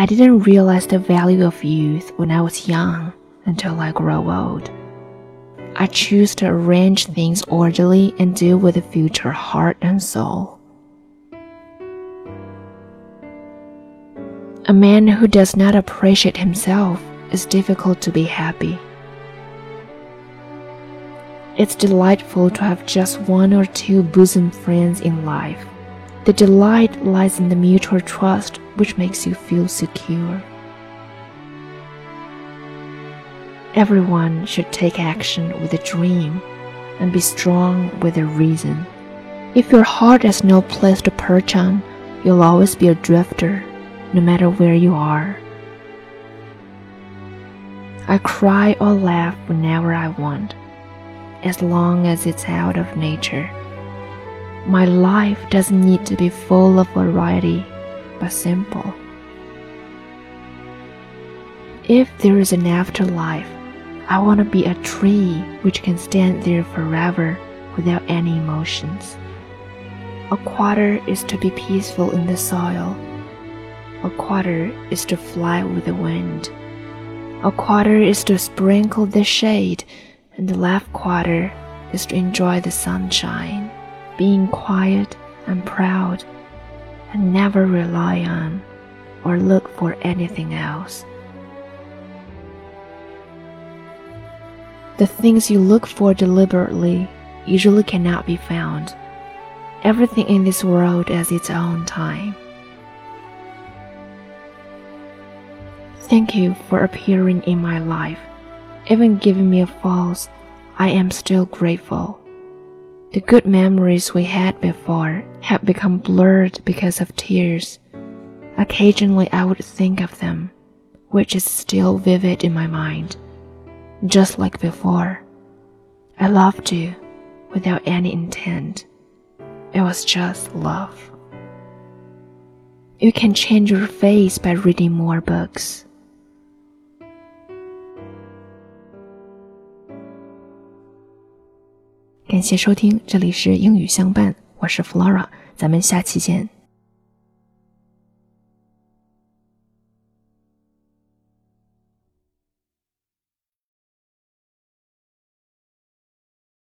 I didn't realize the value of youth when I was young until I grow old. I choose to arrange things orderly and deal with the future heart and soul. A man who does not appreciate himself is difficult to be happy. It's delightful to have just one or two bosom friends in life. The delight lies in the mutual trust which makes you feel secure. Everyone should take action with a dream and be strong with a reason. If your heart has no place to perch on, you'll always be a drifter, no matter where you are. I cry or laugh whenever I want, as long as it's out of nature. My life doesn't need to be full of variety, but simple. If there is an afterlife, I want to be a tree which can stand there forever without any emotions. A quarter is to be peaceful in the soil. A quarter is to fly with the wind. A quarter is to sprinkle the shade, and the left quarter is to enjoy the sunshine, being quiet and proud, and never rely on or look for anything else. The things you look for deliberately usually cannot be found. Everything in this world has its own time. Thank you for appearing in my life. Even giving me a false, I am still grateful. The good memories we had before have become blurred because of tears. Occasionally I would think of them, which is still vivid in my mind just like before. I loved you without any intent. It was just love. You can change your face by reading more books. 感谢收听，这里是英语相伴，我是 Flora，咱们下期见。